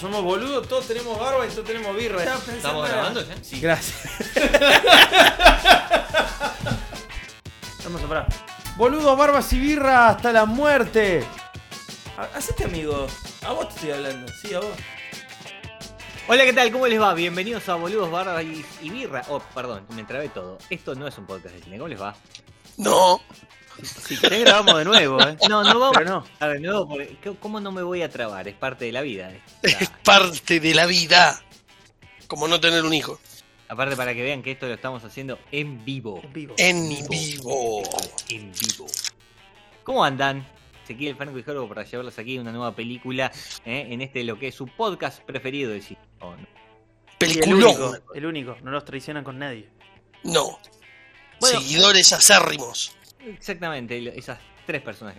Somos boludos, todos tenemos barba y todos tenemos birra. ¿Estamos grabando ya? Sí. Gracias. Vamos a parar. Boludos, barbas y birra hasta la muerte. Ha- Hacete amigo. A vos te estoy hablando. Sí, a vos. Hola, ¿qué tal? ¿Cómo les va? Bienvenidos a Boludos, Barba y, y Birra. Oh, perdón, me trabé todo. Esto no es un podcast de cine. ¿Cómo les va? No. Si querés grabamos de nuevo, eh. No, no vamos Pero no. a ver, no, porque ¿cómo no me voy a trabar? Es parte de la vida. Es Está- parte de la vida. Como no tener un hijo. Aparte, para que vean que esto lo estamos haciendo en vivo. En vivo. En vivo. En vivo. ¿Cómo andan? Ezequiel Franco y Jorgo para llevarlos aquí a una nueva película eh, en este lo que es su podcast preferido de cine. Oh, no. El único, el único. No nos traicionan con nadie. No. Bueno. Seguidores acérrimos. Exactamente, esas tres personas.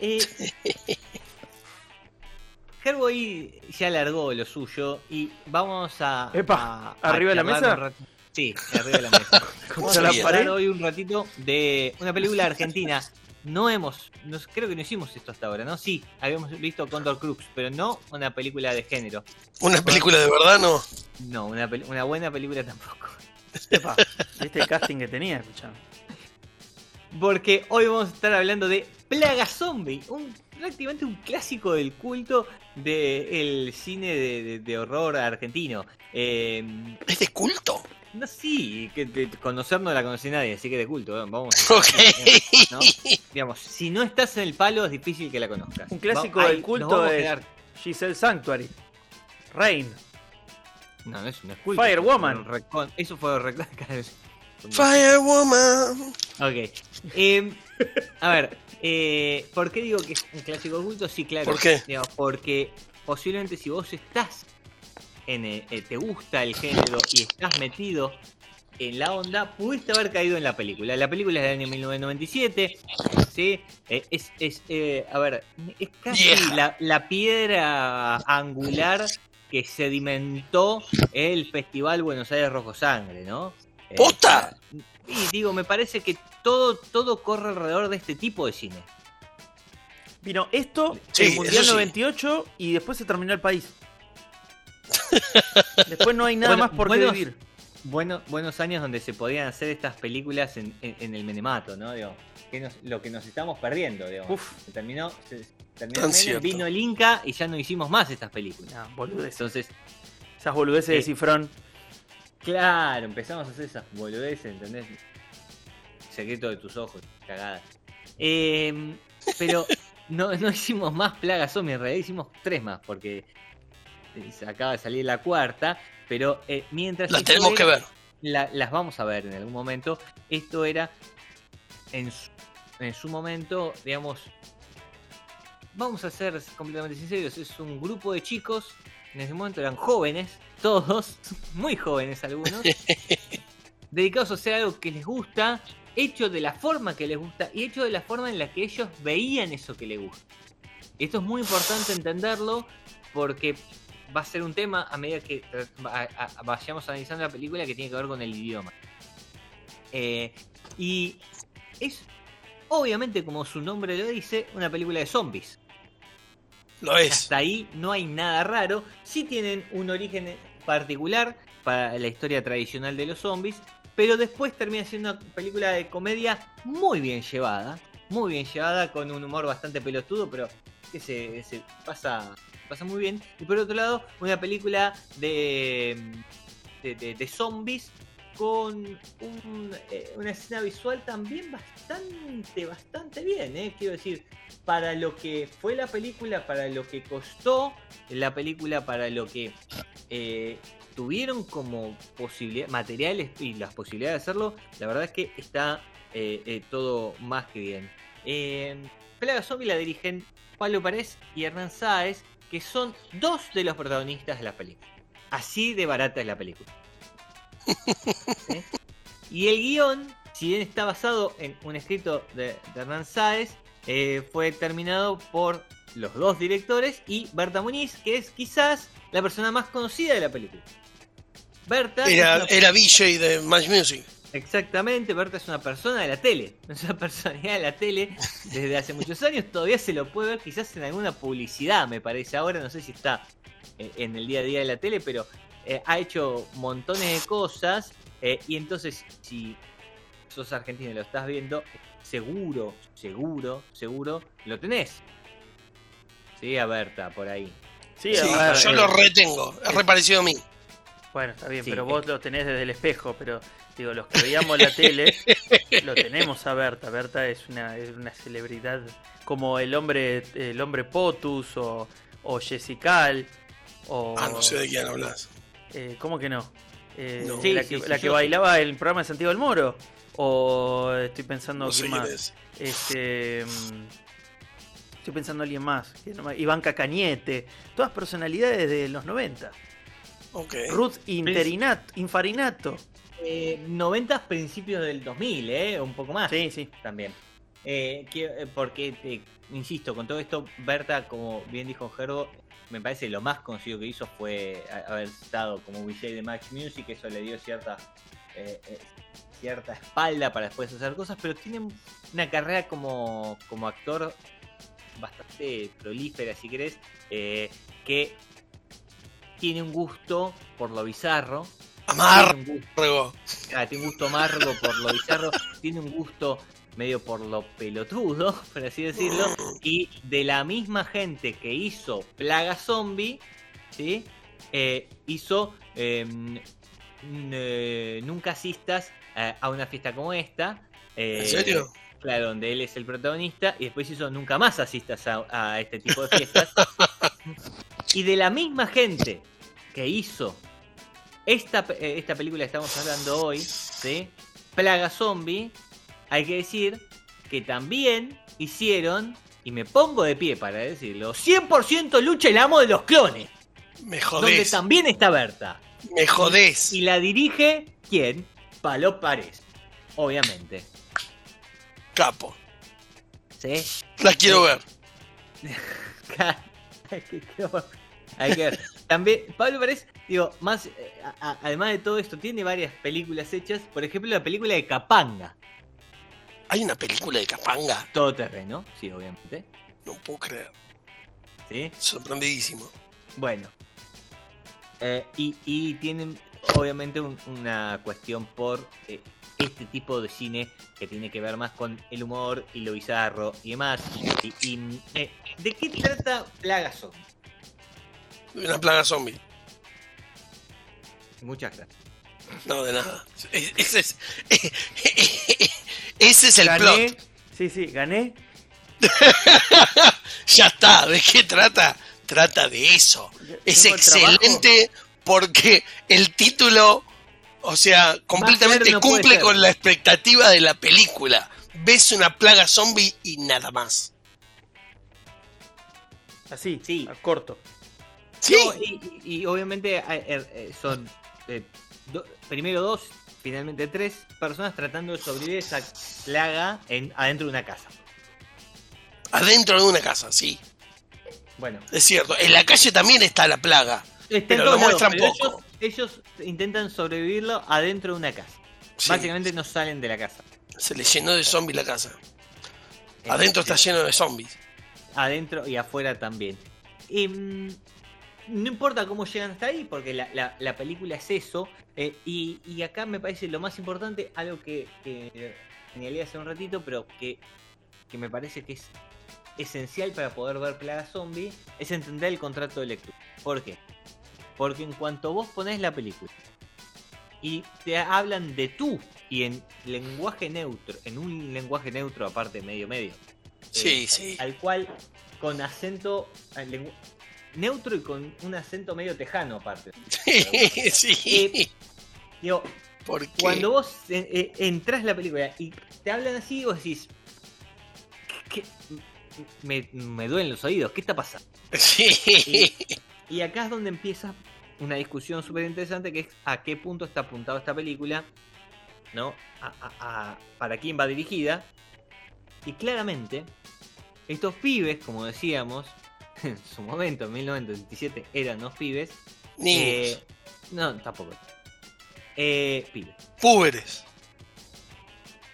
Eh, Gerbo ahí ya largó lo suyo y vamos a. Epa, a- a ¿arriba de la mesa? Sí, arriba de la mesa. Vamos a la hablar hoy un ratito de una película argentina. No hemos, no- creo que no hicimos esto hasta ahora, ¿no? Sí, habíamos visto Condor Crux, pero no una película de género. Una película de verdad, no. No, una, pel- una buena película tampoco. Epa, ¿viste el casting que tenía? Escuchame. Porque hoy vamos a estar hablando de Plaga Zombie, un, prácticamente un clásico del culto del cine de, de- de horror argentino. Eh, Es de culto. no sí, que de conocer no la conoce nadie, así que de culto, eh, vamos. Ok. ¿no? Digamos, si no estás en el palo es difícil que la conozcas. Un clásico Va- del ahí culto es- quedar- Giselle Sanctuary. Rain. No, no es, no es culto. Firewoman. Recon- Eso fue Firewoman. Ok. Eh, a ver, eh, ¿por qué digo que es un clásico oculto? Sí, claro. ¿Por qué? Digamos, porque posiblemente si vos estás en eh, eh, te gusta el género y estás metido en la onda, pudiste haber caído en la película. La película es del año 1997, ¿sí? Eh, es, es eh, a ver, es casi la piedra angular que sedimentó el Festival Buenos Aires Rojo Sangre, ¿no? Eh, ¡Posta! y digo, me parece que todo, todo corre alrededor de este tipo de cine. Vino esto, Sí, el Mundial sí. 98 y después se terminó el país. después no hay nada Bueno, más por qué buenos- vivir. Bueno, buenos años donde se podían hacer estas películas en, en- en el Menemato, ¿no? Digo, que nos- lo que nos estamos perdiendo, digamos. Uf. Se terminó, se- terminó Tan el vino el Inca y ya no hicimos más estas películas. No, boludeces. Entonces, Esas boludeces de Sí. cifrón. Claro, empezamos a hacer esas boludeces, ¿entendés? Secreto de tus ojos, cagadas. Eh, pero no, no hicimos más plagas zombie, en realidad hicimos tres más, porque acaba de salir la cuarta, pero eh, mientras... La esto tenemos era- que ver. la- las vamos a ver en algún momento. Esto era en su, en su momento, digamos, vamos a ser completamente sinceros, es un grupo de chicos, en ese momento eran jóvenes, todos, muy jóvenes algunos, dedicados a hacer algo que les gusta, hecho de la forma que les gusta y hecho de la forma en la que ellos veían eso que les gusta. Esto es muy importante entenderlo porque va a ser un tema a medida que vayamos analizando la película que tiene que ver con el idioma. Eh, y es, obviamente, como su nombre lo dice, una película de zombies. Lo es. Hasta ahí no hay nada raro. Sí tienen un origen particular para la historia tradicional de los zombies, pero después termina siendo una película de comedia muy bien llevada, muy bien llevada, con un humor bastante pelotudo, pero que se, pasa, pasa muy bien. Y por otro lado, una película de, de, de- de zombies con un, eh, una escena visual también bastante, bastante bien, ¿eh? quiero decir, para lo que fue la película, para lo que costó la película, para lo que eh, tuvieron como posibilidad, materiales y las posibilidades de hacerlo, la verdad es que está eh, todo más que bien. Eh, Zombie la dirigen Pablo Párez y Hernán Sáez, que son dos de los protagonistas de la película. Así de barata es la película. ¿Sí? Y el guion, si bien está basado en un escrito de, de Hernán Sáez, eh, fue terminado por los dos directores y Berta Muniz, que es quizás la persona más conocida de la película. Berta Era, una- era VJ de Match Music. Exactamente, Berta es una persona de la tele, es una personalidad de la tele desde hace muchos años, todavía se lo puede ver quizás en alguna publicidad, me parece ahora, no sé si está en el día a día de la tele, pero eh, ha hecho montones de cosas eh, y entonces si sos argentino y lo estás viendo, seguro, seguro, seguro lo tenés. Sí, a Berta por ahí. Sí, Sí, a ver, yo eh, lo retengo. Es reparecido a mí. Bueno, está bien, Sí, pero vos lo tenés desde el espejo, pero digo, los que veíamos la tele, lo tenemos a Berta. Berta es una, es una celebridad como el hombre, el hombre Potus o, o Jessical o Ah, no sé de quién hablas. Eh, ¿cómo que no? Eh, No. Sí, la que, sí, la que bailaba el programa de Santiago del Moro o estoy pensando No quién más. es. Este, mm, estoy pensando en alguien más. Iván Cacañete. Todas personalidades de los 90. Ok. Ruth Interinato, Infarinato. Eh, 90 principios del 2000, ¿eh? Un poco más. Sí, sí. también. Eh, eh, porque, te- insisto, con todo esto, Berta, como bien dijo Gerbo, me parece lo más conocido que hizo fue a- haber estado como VJ de Match Music, eso le dio cierta eh, eh, cierta espalda para después hacer cosas, pero tiene una carrera como, como actor bastante prolífera, si querés, eh, que tiene un gusto por lo bizarro, Amar. tiene un gusto. Ah, tiene un gusto amargo por lo bizarro, tiene un gusto medio por lo pelotudo, por así decirlo, y de la misma gente que hizo Plaga Zombie, ¿sí? Eh, hizo eh, n- eh, Nunca asistas a, a una fiesta como esta. eh, ¿En serio? Claro, donde él es el protagonista, y después hizo Nunca más asistas a, a este tipo de fiestas. y de la misma gente que hizo esta, eh, esta película que estamos hablando hoy, ¿sí? Plaga Zombie, hay que decir que también hicieron, y me pongo de pie para decirlo, 100% lucha el amo de los clones, Me donde jodés. también está Berta. Me jodés. Y la dirige, ¿quién? Palo Párez, obviamente. Capo. ¿Sí? La quiero ver. Hay que- ver. También, Pablo Pérez, digo, más, eh, a- a- además de todo esto, tiene varias películas hechas. Por ejemplo, la película de Capanga, Hay una película de Capanga. Todo Terreno, sí, obviamente. No puedo creer. ¿sí? Sorprendidísimo. Bueno. Eh, y, y tienen, obviamente, un- una cuestión por eh, este tipo de cine que tiene que ver más con el humor y lo bizarro y demás. Y, y, eh, ¿De qué trata Plaga Zombie? Una plaga zombie. Muchas gracias. No, de nada. E- Ese es, ese es el gané. plot. Sí, sí, gané. Ya está. ¿De qué trata? Trata de eso. Es excelente porque el título, o sea, completamente no cumple con la expectativa de la película. Ves una plaga zombie y nada más. Así, Sí. a corto. Sí, No, y, obviamente eh, eh, son eh, do- primero dos, finalmente tres personas tratando de sobrevivir a esa plaga en, adentro de una casa. adentro de una casa, sí. Bueno, Es cierto. En la calle también está la plaga. está Pero lo muestran pero poco. Ellos, ellos intentan sobrevivirlo adentro de una casa. Sí, Básicamente no salen de la casa. Se le llenó de zombies la casa. Adentro está lleno de zombies. Adentro y afuera también. Y, mm, no importa cómo llegan hasta ahí, porque la, la- la película es eso. eh, y, y acá me parece lo más importante, algo que, que señalé hace un ratito, pero que, que me parece que es esencial para poder ver Plaga Zombie, es entender el contrato de lectura. ¿Por qué? Porque en cuanto vos ponés la película y te hablan de tú y en lenguaje neutro, en un lenguaje neutro aparte medio medio, Sí, sí. al cual con acento neutro y con un acento medio tejano aparte. sí. Eh, Digo, Porque cuando vos eh, eh, entras a la película y te hablan así, vos decís, ¿qué- qué- Me, me duelen los oídos, ¿qué está pasando? Sí. Y acá es donde empieza una discusión súper interesante que es a qué punto está apuntado esta película, ¿no? A- a- a- para quién va dirigida. Y claramente, estos pibes, como decíamos, en su momento, en 1997, eran los pibes. Niños, eh, no, tampoco. Eh, pibes. púberes.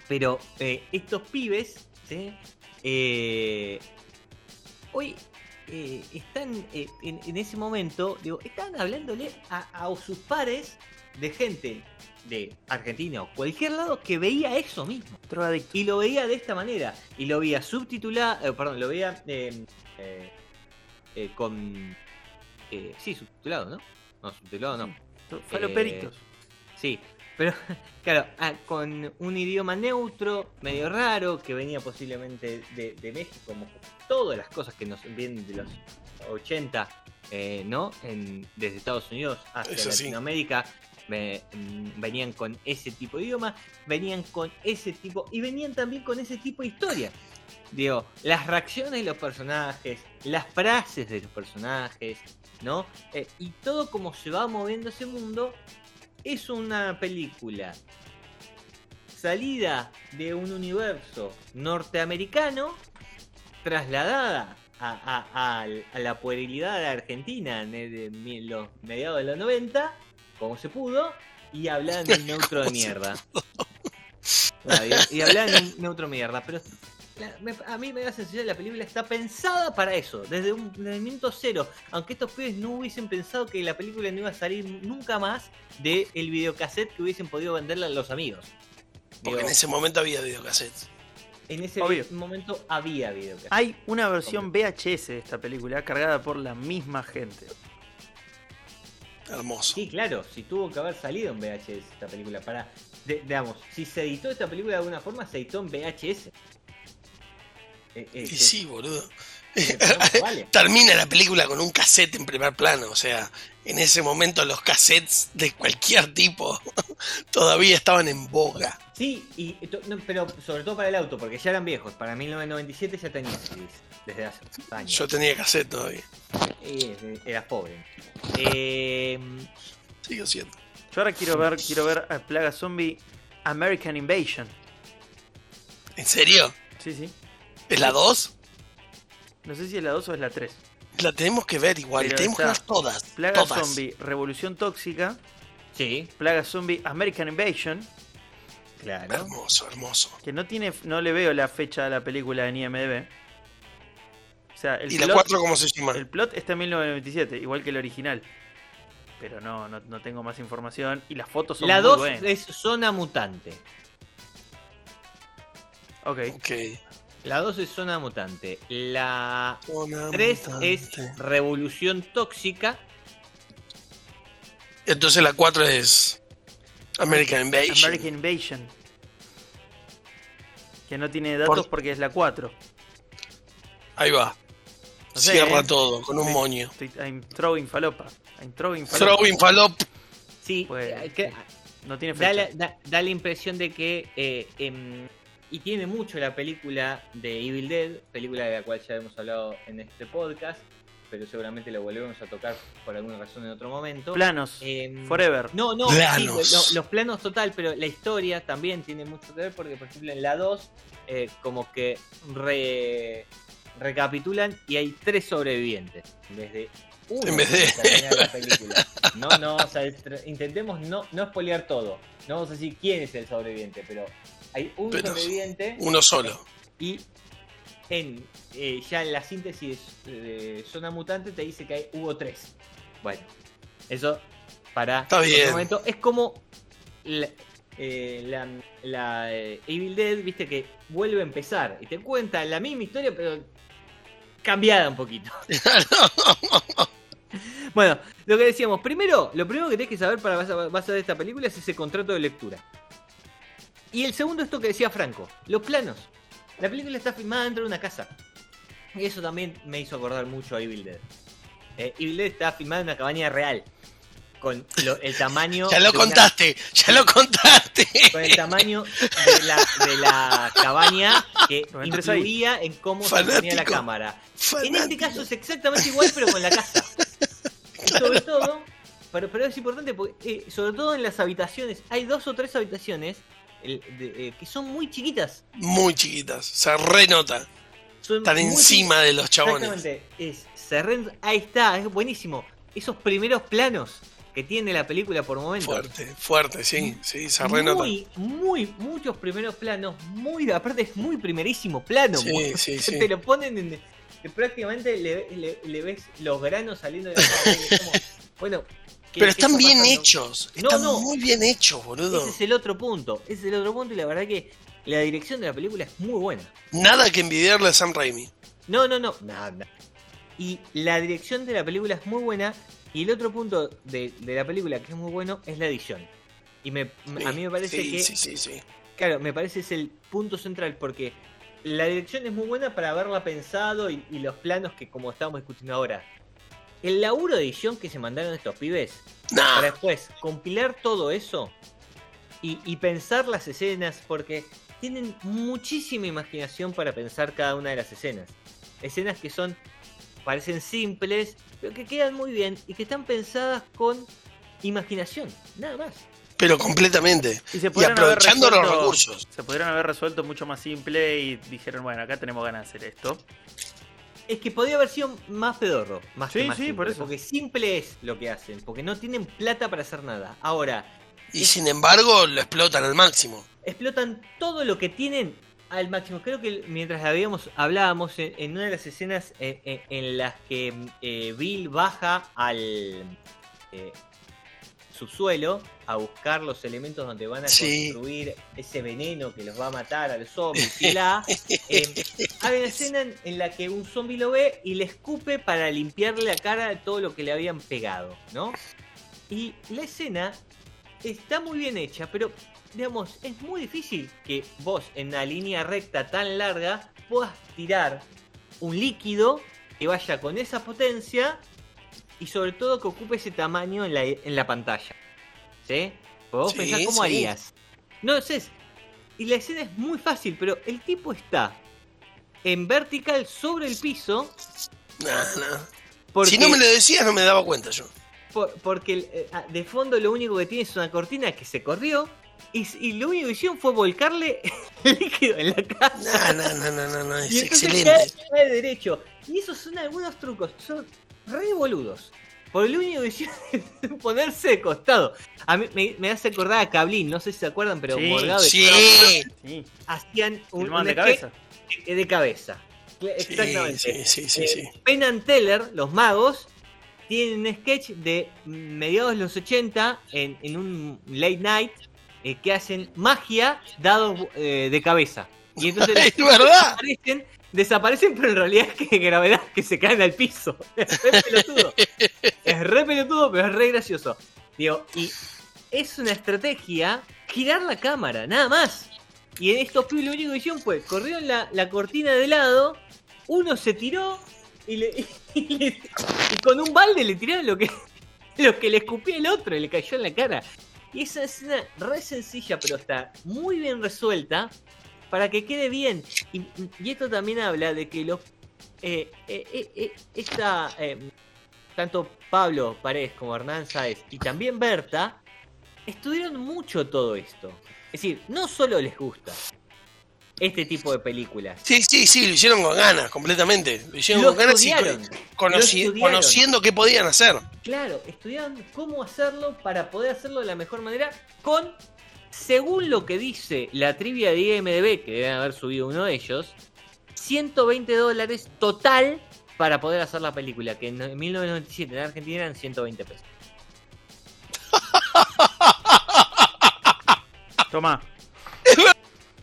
Pero eh, estos pibes, ¿sí? Eh, hoy eh, están eh, en, en ese momento, digo, están hablándole a, a sus pares de gente de Argentina o cualquier lado que veía eso mismo. Y lo veía de esta manera. Y lo veía subtitulado, eh, perdón, lo veía eh, eh, eh, con... eh, sí, subtitulado, ¿no? No, subtitulado no. Faloperitos. Sí, pero claro, ah, con un idioma neutro, medio raro, que venía posiblemente de, de México, como todas las cosas que nos vienen de los 80, eh, ¿no? En- desde Estados Unidos hacia Eso sí. Latinoamérica, mm, venían con ese tipo de idioma, venían con ese tipo, y venían también con ese tipo de historia. Digo, las reacciones de los personajes, las frases de los personajes, ¿no? Eh, y todo como se va moviendo ese mundo es una película salida de un universo norteamericano trasladada a, a- a- a la puerilidad de Argentina en los mediados de los 90, como se pudo, y hablaban de un neutro de ¿Cómo se mierda. Y, y hablaban de un neutro de mierda, pero la- me- a mí me da la sensación que la película está pensada para eso, desde un desde el minuto cero. Aunque estos pibes no hubiesen pensado que la película no iba a salir nunca más del el videocassette que hubiesen podido venderle a los amigos. Porque Digo, en ese momento había videocassettes. en ese Obvio. momento había videocassette. Hay una versión VHS de esta película cargada por la misma gente. Hermoso. Sí, claro, si tuvo que haber salido en VHS esta película para, de- digamos, si se editó esta película de alguna forma, se editó en VHS. Eh, eh, Y que- sí, boludo. vale. Termina la película con un cassette en primer plano. O sea, en ese momento los cassettes de cualquier tipo todavía estaban en boga. Sí, y, no, pero sobre todo para el auto, porque ya eran viejos. Para 1997 ya tenía CDs, desde hace años. Yo tenía cassette todavía. Eras pobre. Eh, Sigo siendo. Yo ahora quiero ver, quiero ver a Plaga Zombie American Invasion. ¿En serio? Sí, sí. ¿Es la 2? No sé si es la 2 o es la 3. La tenemos que ver igual. Pero tenemos que ver todas. Plaga todas. Zombie Revolución Tóxica. sí, Plaga Zombie American Invasion. claro. Hermoso, hermoso. Que no tiene, no le veo la fecha de la película en IMDb. O sea, el ¿Y la plot, 4 cómo se llama? el plot está en 1997, igual que el original. Pero no, no, no tengo más información. Y las fotos son La muy 2 buenas. es Zona Mutante. Ok. Ok. La 2 es Zona Mutante. La Zona 3 mutante. es Revolución Tóxica. Entonces la 4 es American Invasion. American Invasion. Que no tiene datos Por- porque es la 4. Ahí va. No sé, Cierra eh. todo con un Sí. moño. Estoy, I'm throwing falopa. I'm throwing falopa. Throwing falop. Sí, Pues, que- No tiene da, fecha. la, da- da la impresión de que. eh, em, y tiene mucho la película de Evil Dead, película de la cual ya hemos hablado en este podcast, pero seguramente lo volvemos a tocar por alguna razón en otro momento. Planos. Em, Forever. No, no, Planos. sí, los planos total, pero la historia también tiene mucho que ver porque, por ejemplo, en la 2, eh, como que re- recapitulan y hay tres sobrevivientes. En vez de uno En vez de- la película. No, no, o sea, intentemos no, no spoilear todo. No vamos a decir quién es el sobreviviente, pero hay un Pero sobreviviente Uno solo. y en eh, ya en la síntesis de Zona Mutante te dice que hay, hubo tres. Bueno, eso para Está bien. momento. Es como la, eh, la, la, eh, Evil Dead, viste que vuelve a empezar y te cuenta la misma historia, pero cambiada un poquito. Bueno, lo que decíamos, primero, lo primero que tenés que saber para vas a, vas a ver esta película es ese contrato de lectura. Y el segundo, esto que decía Franco, los planos. La película está filmada dentro de una casa. Y eso también me hizo acordar mucho a Evil Dead. Eh, Evil Dead está filmada en una cabaña real. Con lo- el tamaño. Ya lo una- contaste, ya lo contaste. con el tamaño de la, de la cabaña que No influía en cómo se ponía la Fanático. cámara. En este caso es exactamente igual, pero con la casa. Sobre todo, pero, pero es importante porque, eh, sobre todo en las habitaciones, hay dos o tres habitaciones el- de- eh, que son muy chiquitas. Muy chiquitas. Se renota. Son Están encima de los chabones. Exactamente. Es, se ahí está, es buenísimo. Esos primeros planos que tiene la película por momentos. Fuerte, fuerte, sí, sí, se renota. Muy, muy, muchos primeros planos, muy, aparte es muy primerísimo plano. Sí, muy- sí, sí. Te lo ponen en, prácticamente le, le- le ves los granos saliendo de la cara, como, bueno, ¿qué- Pero están está bien pasando? hechos. No, Están no. muy bien hechos, boludo. Ese es el otro punto, ese es el otro punto y la verdad que la dirección de la película es muy buena. Nada que envidiarle a Sam Raimi. No, no, no, nada. Y la dirección de la película es muy buena. Y el otro punto de, de la película que es muy bueno es la edición. Y me, Sí, a mí me parece sí, que, Sí, sí, sí. claro, me parece es el punto central porque la dirección es muy buena para haberla pensado y, y los planos que como estábamos discutiendo ahora. El laburo de edición que se mandaron estos pibes para después compilar todo eso y, y pensar las escenas, porque tienen muchísima imaginación para pensar cada una de las escenas. Escenas que son, parecen simples, pero que quedan muy bien y que están pensadas con imaginación, nada más. pero completamente. Y, se aprovechando los recursos. Se podrían haber resuelto mucho más simple y dijeron, bueno, acá tenemos ganas de hacer esto. Es que podría haber sido más pedorro, más Sí, que más sí, simple, por eso. porque simple es lo que hacen, porque no tienen plata para hacer nada. Ahora, Y sin embargo, lo explotan al máximo. explotan todo lo que tienen al máximo. Creo que mientras habíamos hablábamos en, en una de las escenas en, en- en las que eh, Bill baja al eh, subsuelo a buscar los elementos donde van a Sí. construir ese veneno que los va a matar a los zombies y la eh, hay una escena en, en la que un zombie lo ve y le escupe para limpiarle la cara de todo lo que le habían pegado, ¿no? Y la escena está muy bien hecha, pero digamos, es muy difícil que vos en una línea recta tan larga puedas tirar un líquido que vaya con esa potencia y sobre todo que ocupe ese tamaño en la, en la pantalla. ¿Sí? Porque vos Sí, pensás cómo sí. harías. No, es, y la escena es muy fácil, pero el tipo está en vertical sobre el piso Nah, nah. porque, Si no me lo decías, no me daba cuenta yo. por- porque eh, ah, de fondo lo único que tiene es una cortina que se corrió y, y lo único que hicieron fue volcarle el líquido en la casa. No, no, no, no, no, no, es Y excelente. cae, cae derecho. Y esos son algunos trucos, son re boludos. Por lo único que hicieron es ponerse de costado. A mí me, me hace acordar a Cablín, no sé si se acuerdan, pero Sí, Morgado de Sí, Sí, hacían un, un de sketch cabeza. de, de cabeza. Exactamente. sí, sí, sí, Eh, sí. Penn and Teller, los magos, tienen un sketch de mediados de los 80 en, en un late night eh, que hacen magia dados eh, de cabeza. Y entonces Es verdad. desaparecen, desaparecen, pero en realidad es que gravedad que se caen al piso. Es re pelotudo. Es re pelotudo, pero es re gracioso. Digo, y es una estrategia girar la cámara, nada más. Y en estos pibes lo único que hicieron fue, corrieron la, la cortina de lado, uno se tiró y, le- con un balde le tiraron lo que, lo que le escupía el otro y le cayó en la cara. Y esa escena re sencilla, pero está muy bien resuelta para que quede bien. Y, y esto también habla de que los. eh, eh, eh, esta. eh, tanto Pablo Paredes como Hernán Sáez y también Berta estudiaron mucho todo esto. Es decir, no solo les gusta este tipo de películas. Sí, sí, sí, lo hicieron con ganas, completamente. Lo hicieron Lo con ganas y conoci- Lo conociendo qué podían hacer. Claro, estudiaron cómo hacerlo para poder hacerlo de la mejor manera con, según lo que dice la trivia de IMDB, que deben haber subido uno de ellos, 120 dólares total para poder hacer la película, que en 1997 en Argentina eran 120 pesos. Toma.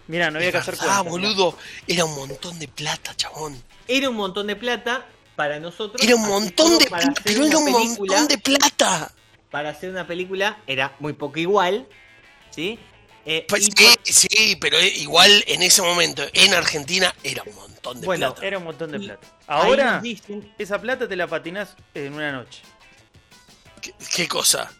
Mira, no había que hacer Ah, cuentas. boludo, era un montón de plata, chabón. Era un montón de plata para nosotros. Era un montón de plata, pero era un película- montón de plata. Para hacer una película era muy poco igual, ¿sí? Eh, Pues sí, sí, pero igual en ese momento en Argentina era un montón de Bueno, plata. Era un montón de Y plata. Ahora, dicen- esa plata te la patinás en una noche. ¿Qué, qué cosa?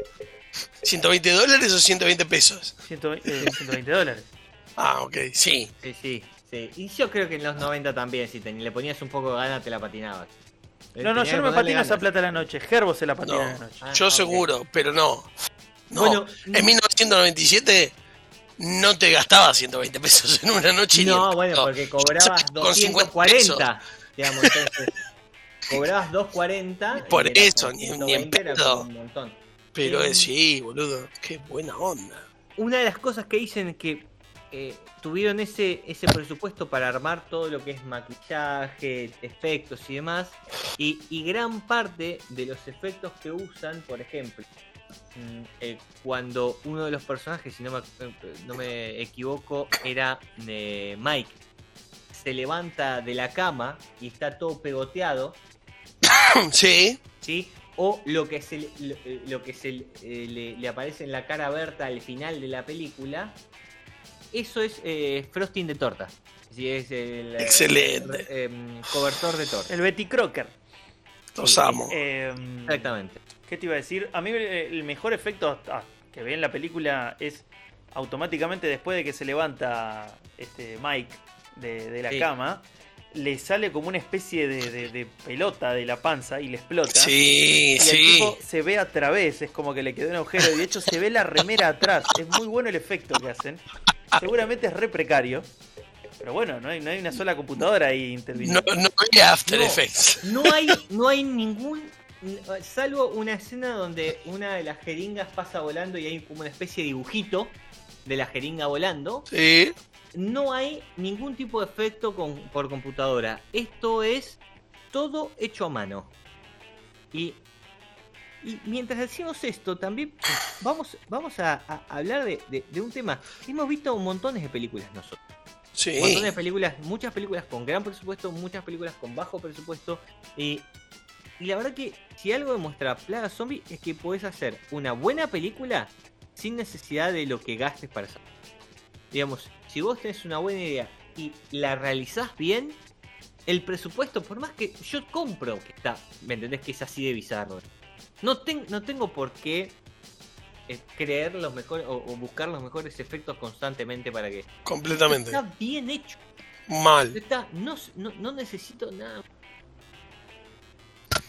¿120 dólares o 120 pesos? 120, eh, 120 dólares. Ah, ok, sí. Sí, sí, sí. Y yo creo que en los 90 también, si te- le ponías un poco de gana, te la patinabas. No, no, Tenía yo no me patino esa plata a la noche. Gerbo se la patina No. a la noche. Ah, Yo ok. seguro, pero no. No. Bueno, en 1997 no te gastabas 120 pesos en una noche. No, en bueno, porque cobrabas Con 50 240, digamos, entonces. Cobrabas 240. y Por eso, ni- ni en 120 era pedo. un montón. Pero Eh, es sí, boludo. Qué buena onda. Una de las cosas que dicen que eh, tuvieron ese, ese presupuesto para armar todo lo que es maquillaje, efectos y demás, y, y gran parte de los efectos que usan, por ejemplo, eh, cuando uno de los personajes, si no me, no me equivoco, era eh, Mike, se levanta de la cama y está todo pegoteado, Sí, ¿sí? O lo que se, lo, eh, lo que se le, eh, le- le aparece en la cara a Berta al final de la película, eso es eh, frosting de torta. Sí, es el, Excelente. eh, em, cobertor de torta. El Betty Crocker. los Sí, amo. Eh, Exactamente. ¿Qué te iba a decir? A mí eh, el mejor efecto ah, que ve en la película es automáticamente después de que se levanta este Mike de, de la Sí. cama, le sale como una especie de, de- de pelota de la panza y le explota. Sí, Y el sí. tipo se ve a través, es como que le quedó un agujero y de hecho se ve la remera atrás. Es muy bueno el efecto que hacen. Seguramente es re precario. Pero bueno, no hay, no hay una sola computadora ahí interviniendo. no había After No. Effects. No hay, no hay ningún. Salvo una escena donde una de las jeringas pasa volando y hay como una especie de dibujito de la jeringa volando. Sí. No hay ningún tipo de efecto con- por computadora. Esto es todo hecho a mano. Y, y mientras decimos esto, también vamos, vamos a, a hablar de, de- de un tema. Hemos visto montones de películas nosotros. Sí. Montones de películas, muchas películas con gran presupuesto, muchas películas con bajo presupuesto. Y, y la verdad que si algo demuestra Plaga Zombie es que podés hacer una buena película sin necesidad de lo que gastes para hacerla. Digamos, si vos tenés una buena idea y la realizás bien, el presupuesto, por más que yo compro que está, ¿me entendés? Que es así de bizarro. No, ten- no tengo por qué eh, creer los mejores o, o buscar los mejores efectos constantemente para que Completamente. Está bien hecho. Mal. Está, no, no, no necesito nada.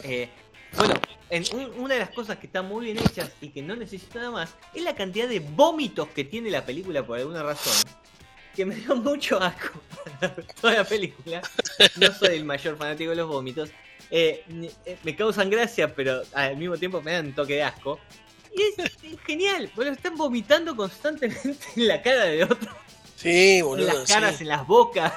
Eh, bueno, en un- una de las cosas que están muy bien hechas y que no necesito nada más es la cantidad de vómitos que tiene la película por alguna razón. Que me dio mucho asco toda la película. No soy el mayor fanático de los vómitos. Eh, eh, me causan gracia, pero al mismo tiempo me dan un toque de asco. Y es, es genial, porque están vomitando constantemente en la cara de otro, Sí, en boludo. las caras, sí. en las bocas.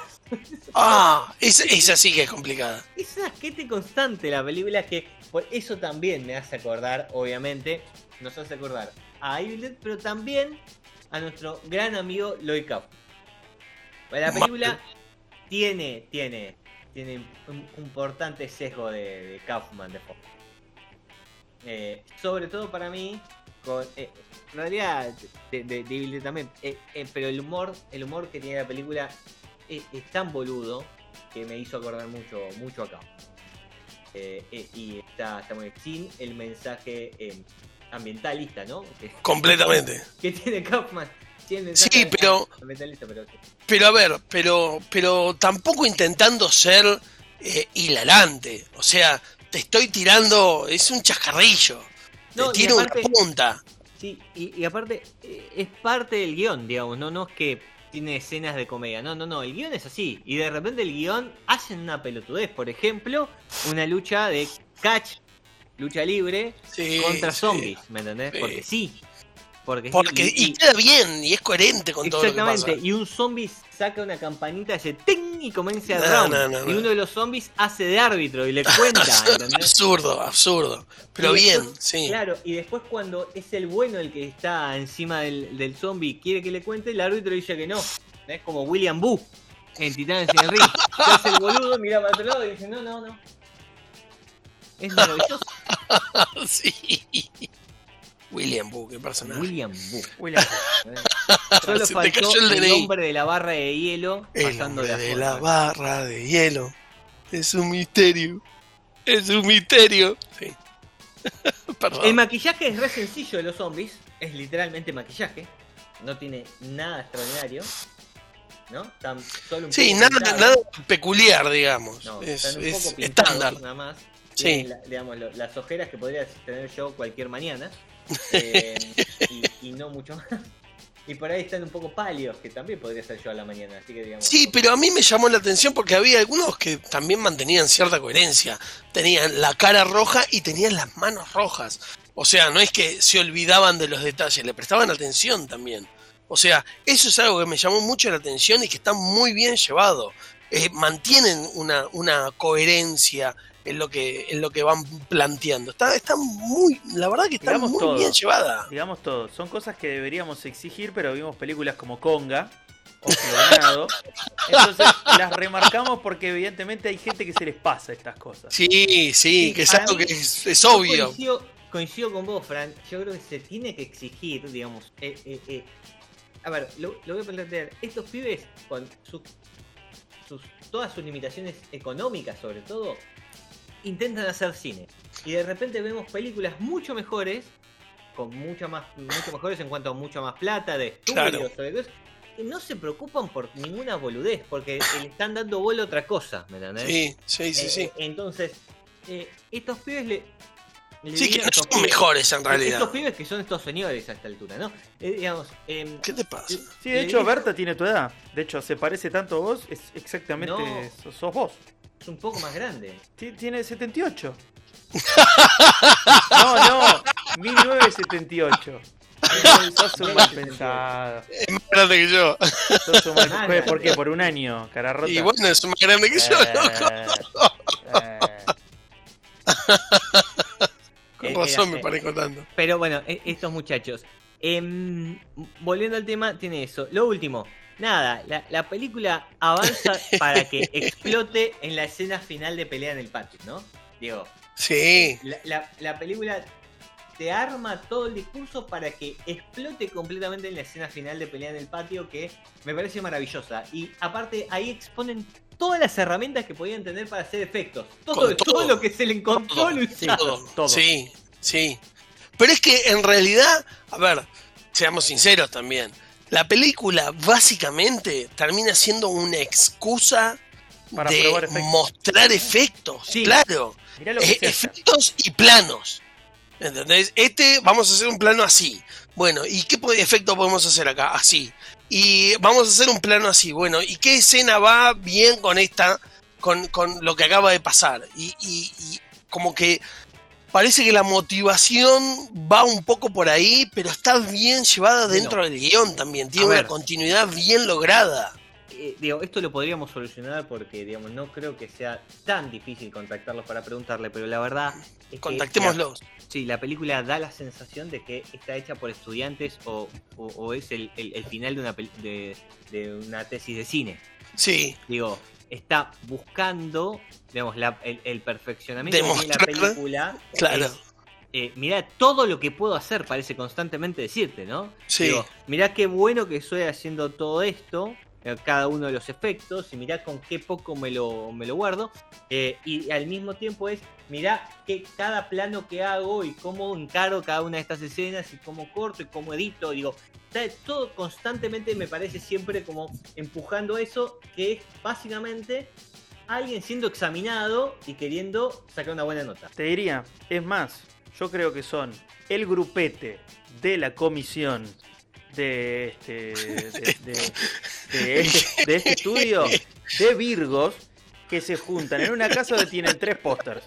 Ah, esa, esa sí que es complicada. Es un asquete constante la película que por eso también me hace acordar, obviamente, nos hace acordar a Evil Dead, pero también a nuestro gran amigo Lloyd Kaufman. La película tiene, tiene, tiene un importante sesgo de, de Kaufman de Fox. Eh, sobre todo para mí, con, eh, en realidad de, de, de Evil Dead también, eh, pero el humor, el humor que tiene la película es, es tan boludo que me hizo acordar mucho, mucho acá. Eh, eh, y está, está muy sin el mensaje eh, ambientalista, ¿no? Que, Completamente. que tiene Kaufman. Sí, pero- ambientalista, pero a ver, pero, pero tampoco intentando ser hilarante. O sea, te estoy tirando, es un chascarrillo. No, te tiro aparte- una punta. Sí, y, y aparte es parte del guion, digamos, no, no es que tiene escenas de comedia, no, no, no, el guion es así, y de repente el guion hacen una pelotudez, por ejemplo, una lucha de catch, lucha libre, Sí, contra sí. zombies, ¿me entendés? Sí. Porque sí, porque, sí, Porque, y, queda bien, y es coherente con todo lo que Exactamente, pasa. y un zombie saca una campanita, hace ting y comienza el No, round. no, no, y no. uno de los zombies hace de árbitro y le cuenta, absurdo, absurdo. Pero Y bien, después- sí. Claro, y después cuando es el bueno el que está encima del, del zombie y quiere que le cuente, el árbitro dice que no. Es como William Boo en Titanes en el Ring. Hace el boludo, mira para otro lado y dice, no, no, no. Es maravilloso. sí. William Boo, qué personaje. William Boo. William. Solo Se te faltó cayó el el, hombre de la barra de hielo El pasando hombre la de forma. la barra de hielo. Es un misterio. Es un misterio. Sí. Perdón. El maquillaje es re sencillo de los zombies. Es literalmente maquillaje. No tiene nada extraordinario. ¿No? Están solo un Sí, poco nada, nada peculiar, digamos. No, es están un es poco estándar. nada más. Sí. tienen la- digamos, lo- las ojeras que podría tener yo cualquier mañana. Eh, y, no mucho más. Y por ahí están un poco pálidos, que también podría ser yo a la mañana. Así que digamos. Sí, pero a mí me llamó la atención porque había algunos que también mantenían cierta coherencia. Tenían la cara roja y tenían las manos rojas. O sea, no es que se olvidaban de los detalles, le prestaban atención también. O sea, eso es algo que me llamó mucho la atención y que está muy bien llevado. Eh, mantienen una, una coherencia en lo que en lo que van planteando. Está, está muy, la verdad que está Digamos muy todo. bien llevada. Digamos todo, son cosas que deberíamos exigir, pero vimos películas como Conga o Clonado. Entonces las remarcamos porque evidentemente hay gente que se les pasa estas cosas. Sí, sí, que es algo mí- que es, obvio. Coincido, coincido con vos, Fran. Yo creo que se tiene que exigir, digamos. eh, eh, eh. A ver, lo, lo voy a plantear. Estos pibes, con sus- todas sus limitaciones económicas, sobre todo, intentan hacer cine. Y de repente vemos películas mucho mejores, con mucha más, mucho mejores en cuanto a mucha más plata, de estudios, Claro. y no se preocupan por ninguna boludez, porque le están dando bola a otra cosa, ¿me entendés? Sí, sí, sí, Eh, sí. Entonces, eh, estos pibes le. le Sí, que no son pibes- mejores en realidad. Estos pibes que son estos señores a esta altura, ¿no? Eh, digamos, em, ¿Qué te pasa? Sí, de hecho, Berta tiene tu edad. De hecho, se parece tanto a vos, es exactamente. No. sos vos. Es un poco más grande. Ti- Tiene 78. No, no, 1978. Sos un mal pensado. Es más grande que yo. Sos un mal- ¿Por qué? ¿Por un año? Cara rota. Y bueno, es más grande que yo, loco. Eh, eh. Con Eh, razón me parezco tanto. Pero bueno, e- estos muchachos. Em, volviendo al tema, tiene eso. Lo último, nada, la, la película avanza para que explote en la escena final de pelea en el patio, ¿no? Digo, Sí, la, la- la película te arma todo el discurso para que explote completamente en la escena final de pelea en el patio, que me parece maravillosa. Y aparte, ahí exponen todas las herramientas que podían tener para hacer efectos. Todo, Con todo, todo. lo que se le encontró Todo. lo Sí. usaron. todo. todo. Sí, sí. Pero es que en realidad, a ver, seamos sinceros también. La película básicamente termina siendo una excusa Para de probar efectos. mostrar efectos. Sí. Claro. Eh, efectos y planos. ¿Entendés? Este, vamos a hacer un plano así. Bueno, ¿y qué efecto podemos hacer acá? Así. Y vamos a hacer un plano así. Bueno, ¿y qué escena va bien con esta, con, con lo que acaba de pasar? Y, y- y como que parece que la motivación va un poco por ahí, pero está bien llevada Bueno. dentro del guion también. Tiene una ver. continuidad bien lograda. Eh, digo, esto lo podríamos solucionar porque, digamos, no creo que sea tan difícil contactarlos para preguntarle, pero la verdad es que Contactémoslos. sí, la película da la sensación de que está hecha por estudiantes o, o- o es el, el- el final de una, de una tesis de cine. Sí, Digo, está buscando, digamos, la- el, el perfeccionamiento tiene la película. claro. es, eh, mirá todo lo que puedo hacer, parece constantemente decirte, ¿no? Sí. Digo, mirá qué bueno que estoy haciendo todo esto, eh, cada uno de los efectos, y mirá con qué poco me lo, me lo guardo. eh, y al mismo tiempo es, mirá que cada plano que hago y cómo encaro cada una de estas escenas y cómo corto y cómo edito. Digo, está todo constantemente me parece siempre como empujando eso, que es básicamente alguien siendo examinado y queriendo sacar una buena nota. Te diría, es más, yo creo que son el grupete de la comisión de este, de, este, de este estudio de Virgos que se juntan en una casa donde tienen tres pósters.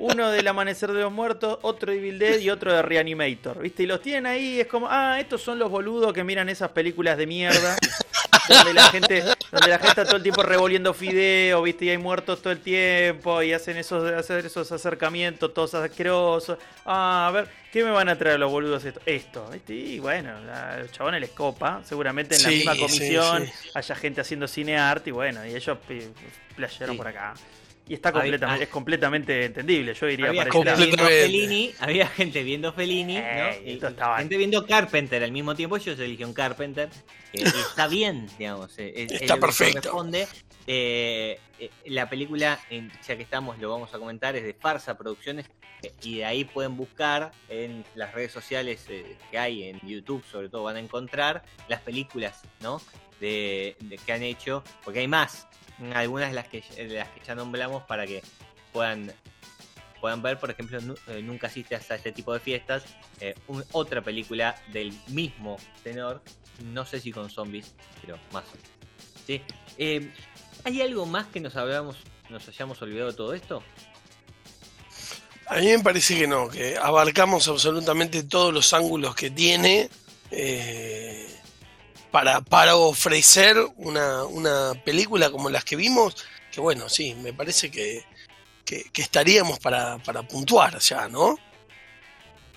Uno del Amanecer de los Muertos, otro de Evil Dead y otro de Reanimator. ¿Viste? Y los tienen ahí, es como, ah, estos son los boludos que miran esas películas de mierda. Donde la gente, donde la gente está todo el tiempo revolviendo fideo, ¿viste? Y hay muertos todo el tiempo y hacen esos, hacen esos acercamientos todos asquerosos. Ah, a ver, ¿qué me van a traer los boludos esto? Esto, ¿viste? Y bueno, a los chabones les copa. Seguramente en la Sí, misma sí, comisión sí. haya gente haciendo cine arte y bueno, y ellos playeron Sí. por acá. Y está completamente, ah. es completamente entendible, yo diría Había para gente lado. viendo. Fellini, había gente viendo Fellini, Eh, ¿no? Y- estaba- gente viendo Carpenter al mismo tiempo. Ellos eligieron Carpenter. eh, está bien, digamos. eh, es- es Está perfecto. Eh, eh, la película, ya que estamos, lo vamos a comentar, es de Farsa Producciones. eh, y de ahí pueden buscar en las redes sociales que hay, en YouTube sobre todo, van a encontrar las películas, ¿no? De, que han hecho, porque hay más. Algunas de las que, de las que ya nombramos para que puedan puedan ver, por ejemplo, Nu- Nunca asistes a este tipo de fiestas, otra película del mismo tenor, no sé si con zombies, pero más. ¿Sí? ¿Hay algo más que nos, hablamos, nos hayamos olvidado de todo esto? A mí me parece que no, que abarcamos absolutamente todos los ángulos que tiene eh, para, para ofrecer una, una película como las que vimos, que bueno, sí, me parece que, que, que estaríamos para, para puntuar ya, ¿no?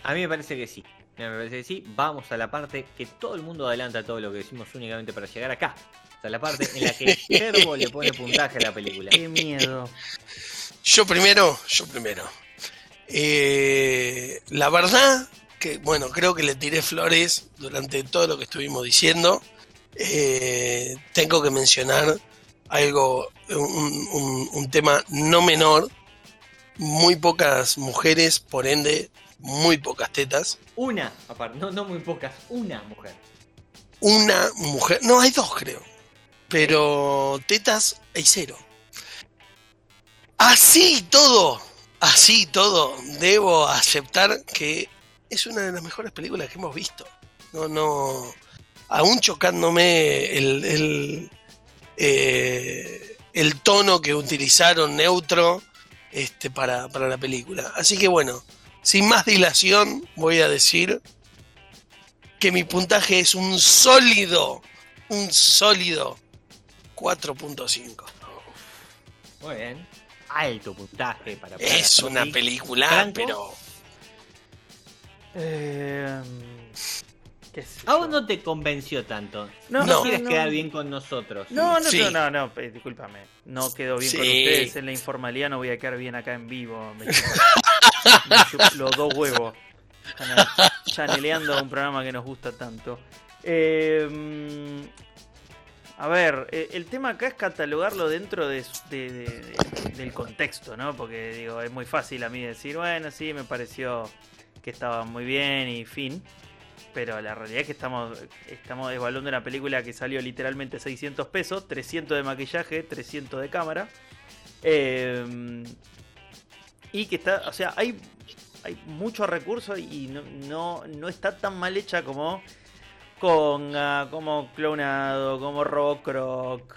A mí me parece que sí. Me parece que sí. Vamos a la parte que todo el mundo adelanta todo lo que decimos únicamente para llegar acá. La parte en la que Servo le pone puntaje a la película. Qué miedo. Yo primero, yo primero. Eh, la verdad que, bueno, creo que le tiré flores durante todo lo que estuvimos diciendo. Eh, tengo que mencionar algo, un, un- un tema no menor. Muy pocas mujeres, por ende, muy pocas tetas. Una, aparte, no, no muy pocas, una mujer. Una mujer, no, hay dos creo. Pero tetas hay cero. Así todo, así todo, debo aceptar que es una de las mejores películas que hemos visto. No, no, aún chocándome el, el, eh, el tono que utilizaron neutro este, para, para la película. Así que bueno, sin más dilación voy a decir que mi puntaje es un sólido, un sólido 4.5. Muy bien. Alto puntaje para Es para una película, Franco. pero Eh, qué sé A vos yo. no te convenció tanto. No, No, no, quieres no. quedar bien con nosotros. No, no, Sí. no, no, no, eh, discúlpame. No quedo bien con ustedes en la informalidad, no voy a quedar bien acá en vivo. Me los dos huevos. Chaneleando un programa que nos gusta tanto. Eh, a ver, eh, el tema acá es catalogarlo dentro de, de- de- de- del contexto, ¿no? Porque digo, es muy fácil a mí decir, bueno, sí, me pareció que estaba muy bien y fin. Pero la realidad es que estamos, estamos evaluando una película que salió literalmente 600 pesos, 300 de maquillaje, 300 de cámara. Eh, y que está, o sea, hay, hay muchos recursos y no, no, no está tan mal hecha como Conga, como Clonado, como Rock Rock,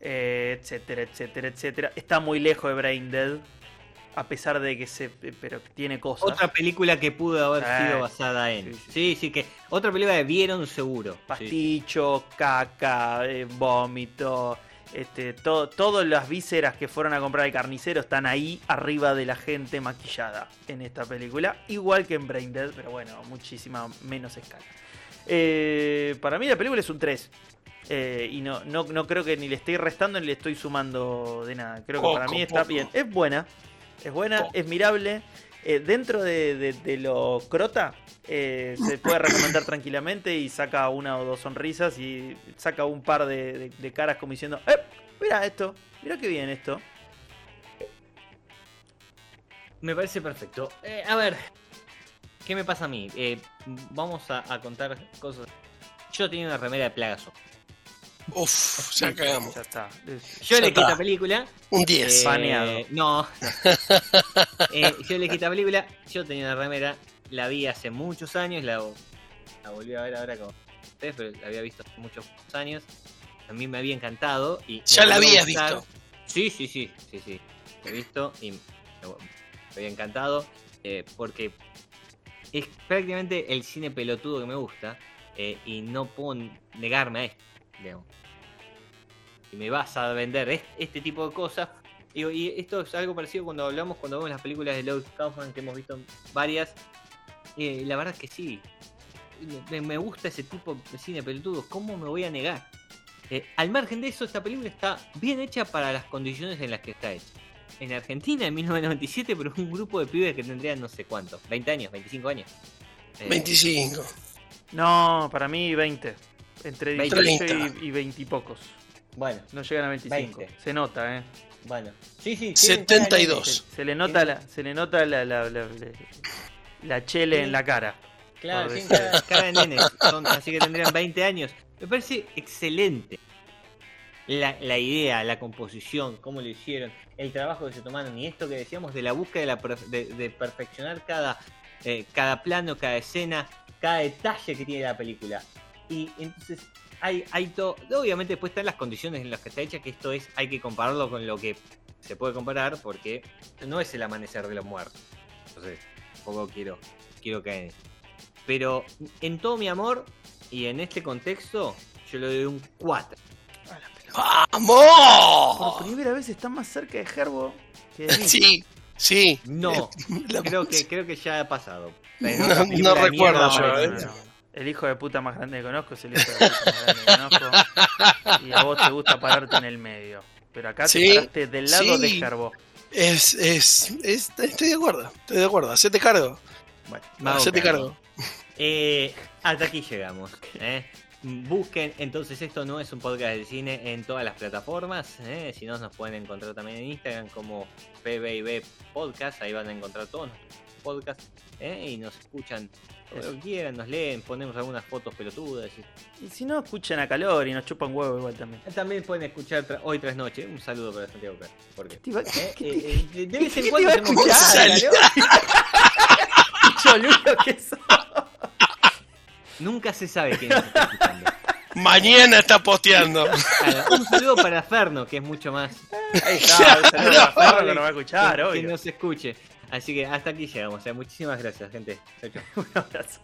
eh, etcétera, etcétera, etcétera. Está muy lejos de Brain Dead, a pesar de que se, pero tiene cosas. Otra película que pudo haber sido basada en. Sí, sí. Sí, sí, que. Otra película que vieron seguro. Sí. pasticho, caca, eh, vómito, este, to- todas las vísceras que fueron a comprar al carnicero están ahí arriba de la gente maquillada en esta película, igual que en Brain Dead, pero bueno, muchísima menos escala. Eh, para mí la película es un 3. eh, y no, no, no creo que ni le estoy restando ni le estoy sumando de nada. Creo que para mí está poco. bien. Es buena. Es buena, Poco. es mirable. Eh, dentro de, de- de lo crota, eh, se puede recomendar tranquilamente y saca una o dos sonrisas y saca un par de, de- de caras como diciendo, ¡eh! Mira esto, mira qué bien esto. Me parece perfecto. Eh, a ver, ¿qué me pasa a mí? Eh, vamos a, a contar cosas. Yo tenía una remera de Plagazo. uff, ya cagamos. Ya está. Yo elegí esta película. Un 10. eh, Baneado. No. Eh, yo elegí esta película. Yo tenía una remera. La vi hace muchos años. La, la volví a ver ahora con ustedes, pero la había visto hace muchos años. A mí me había encantado. Y Ya la habías gustar. visto. Sí, sí, sí, sí, sí. La he visto y me, me había encantado eh, porque es prácticamente el cine pelotudo que me gusta eh, y no puedo negarme a esto, digamos. Y me vas a vender est- este, tipo de cosas. Y esto es algo parecido cuando hablamos, cuando vemos las películas de Lloyd Kaufman, que hemos visto varias. Eh, la verdad que sí. Me, me gusta ese tipo de cine pelotudo. ¿Cómo me voy a negar? Eh, al margen de eso, esta película está bien hecha para las condiciones en las que está hecha. En Argentina, en 1997, pero un grupo de pibes que tendrían no sé cuánto, 20 años, 25 años. Eh, 25. No, para mí 20. Entre 18 30. y, y 20 y pocos. Bueno, No llegan a 25. 20. Se nota, ¿eh? bueno. Sí, sí. tienen cara de 72. nene. Se, se le nota la, se le nota la, la, la, la- la chele en la cara. Claro, Por decir. cara, cara de nenes. son- así que tendrían 20 años. Me parece excelente. La, idea, la composición, cómo lo hicieron, el trabajo que se tomaron y esto que decíamos de la búsqueda de, la de- de perfeccionar cada, eh, cada plano, cada escena, cada detalle que tiene la película. Y entonces hay, hay todo. Obviamente después están las condiciones en las que está hecha, que esto es, hay que compararlo con lo que se puede comparar, porque no es el amanecer de los muertos. Entonces, tampoco quiero, quiero caer. Pero en todo mi amor y en este contexto, yo le doy un 4. Por ¡Vamos! primera vez está más cerca de Herbo que de mí. Sí, sí. No, La- creo que, creo que ya ha pasado. No- recuerdo yo. ¿eh? El hijo de puta más grande que conozco es el hijo de puta más grande que conozco. Y a vos te gusta pararte en el medio. Pero acá Sí, te paraste del lado sí. de Herbo. Es, es, es- Estoy de acuerdo, estoy de acuerdo. Hacete cargo. Bueno, Hacete cargo. cargo. Eh, hasta aquí llegamos. ¿eh? Busquen, entonces esto no es un podcast de cine en todas las plataformas. ¿eh? Si no, nos pueden encontrar también en Instagram como PBIB Podcast. Ahí van a encontrar todos nuestros podcasts. ¿eh? Y nos escuchan todo lo que quieran, nos leen, ponemos algunas fotos pelotudas. y- Y si no, escuchan a calor y nos chupan huevo igual también. También pueden escuchar tra- hoy tras noche. Un saludo para Santiago Pérez. ¿Por qué? ¿Qué te iba- Eh, eh, eh, de vez en cuando que sos? Nunca se sabe quién nos está escuchando. Mañana está posteando. Claro, un saludo para Ferno, que es mucho más Ahí está, un saludo a Ferro que nos va a escuchar, que, que obvio. nos escuche. Así que hasta aquí llegamos. O sea, muchísimas gracias, gente. Chau, chau. Un abrazo.